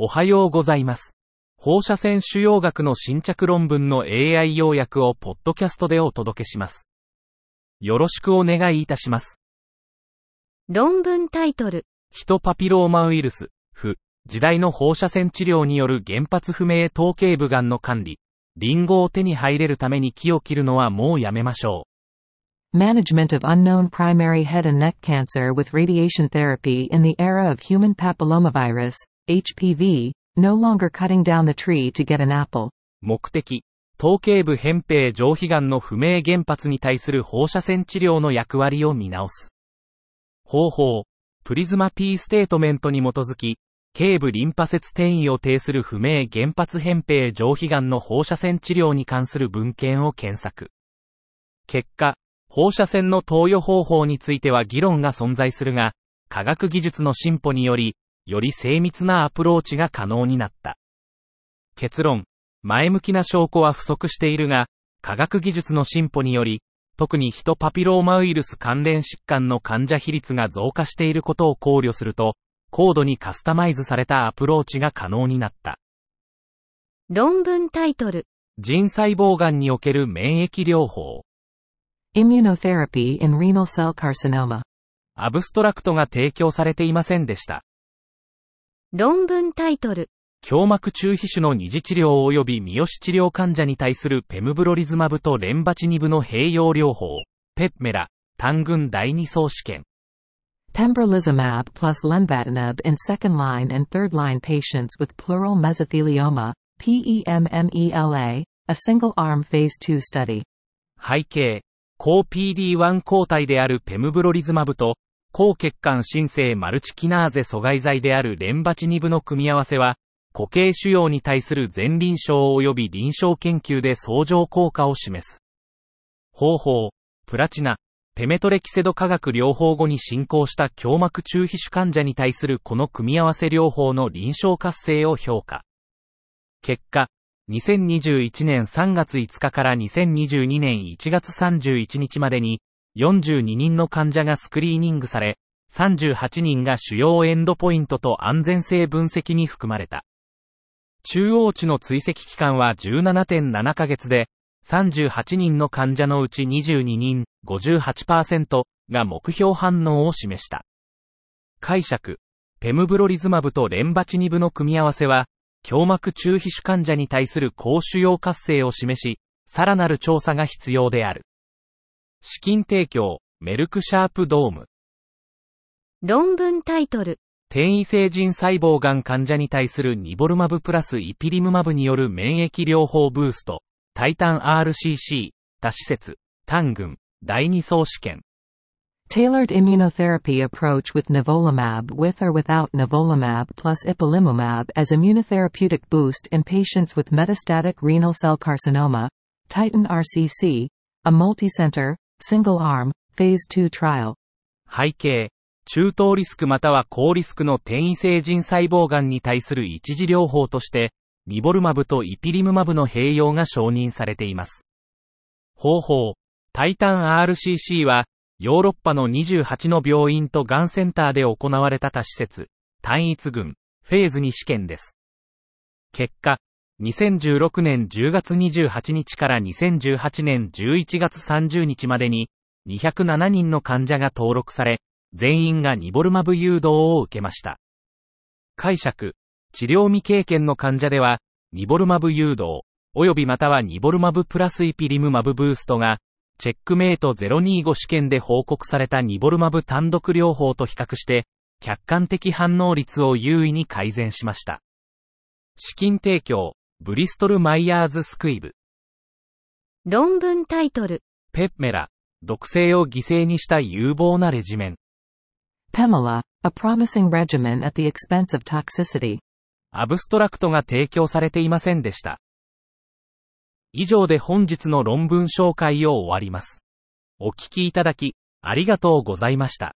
おはようございます。放射線腫瘍学の新着論文の AI 要約をポッドキャストでお届けします。よろしくお願いいたします。論文タイトル、ヒトパピローマウイルス、不、時代の放射線治療による原発不明頭頸部癌の管理、リンゴを手に入れるために木を切るのはもうやめましょ Management of unknown primary head and neck cancer with radiation therapy in the era of human papillomavirus, HPV, no longer cutting down the tree to get an apple. 目的、頭頸部扁平上皮癌の不明原発に対する放射線治療の役割を見直す。方法、プリズマ P ステートメントに基づき、頸部リンパ節転移を呈する不明原発扁平上皮癌の放射線治療に関する文献を検索。結果、放射線の投与方法については議論が存在するが、科学技術の進歩により、より精密なアプローチが可能になった。結論、前向きな証拠は不足しているが、科学技術の進歩により、特にヒトパピローマウイルス関連疾患の患者比率が増加していることを考慮すると、高度にカスタマイズされたアプローチが可能になった。論文タイトル、腎細胞癌における免疫療法。Immunotherapy in renal cell carcinoma. アブストラクトが提供されていませんでした。論文タイトル、胸膜中皮腫の二次治療及び三好治療患者に対するペムブロリズマブとレンバチニブの併用療法、ペッメラ、単群第二層試験。Pembrolizumab plus lenvatinib in second-line and third-line patients with pleural mesothelioma, PEMMELA, a single-arm phase 2 study. 背景、抗 PD-1 抗体であるペムブロリズマブと、抗血管新生マルチキナーゼ阻害剤であるレンバチニブの組み合わせは、固形腫瘍に対する前臨床及び臨床研究で相乗効果を示す。方法、プラチナ、ペメトレキセド化学療法後に進行した胸膜中皮腫患者に対するこの組み合わせ療法の臨床活性を評価。結果、2021年3月5日から2022年1月31日までに、42人の患者がスクリーニングされ、38人が主要エンドポイントと安全性分析に含まれた。中央値の追跡期間は17.7ヶ月で、38人の患者のうち22人、58%が目標反応を示した。解釈、ペムブロリズマブとレンバチニブの組み合わせは、胸膜中皮腫患者に対する高腫瘍活性を示し、さらなる調査が必要である。資金提供、メルクシャープドーム。論文タイトル、転移性腎細胞癌患者に対するニボルマブプラスイピリムマブによる免疫療法ブースト、タイタン RCC、多施設、単群、第二層試験。Tailored immunotherapy approach with nivolumab with or without nivolumab plus ipilimumab as immunotherapeutic boost in patients with metastatic renal cell carcinoma, Titan RCC, a multicenter, single-arm, phase 2 trial. 背景、中等リスクまたは高リスクの転移性腎細胞癌に対する一次療法として、ニボルマブとイピリムマブの併用が承認されています。方法、タイタン RCC は、ヨーロッパの28の病院とがんセンターで行われた多施設、単一群、フェーズ2試験です。結果、2016年10月28日から2018年11月30日までに、207人の患者が登録され、全員がニボルマブ誘導を受けました。解釈、治療未経験の患者では、ニボルマブ誘導、及びまたはニボルマブプラスイピリムマブブーストが、チェックメイト025試験で報告されたニボルマブ単独療法と比較して、客観的反応率を優位に改善しました。資金提供、ブリストル・マイヤーズ・スクイブ、論文タイトル、ペッメラ、毒性を犠牲にした有望なレジメン。Pemela, a promising regimen at the expense of toxicity. アブストラクトが提供されていませんでした。以上で本日の論文紹介を終わります。お聞きいただき、ありがとうございました。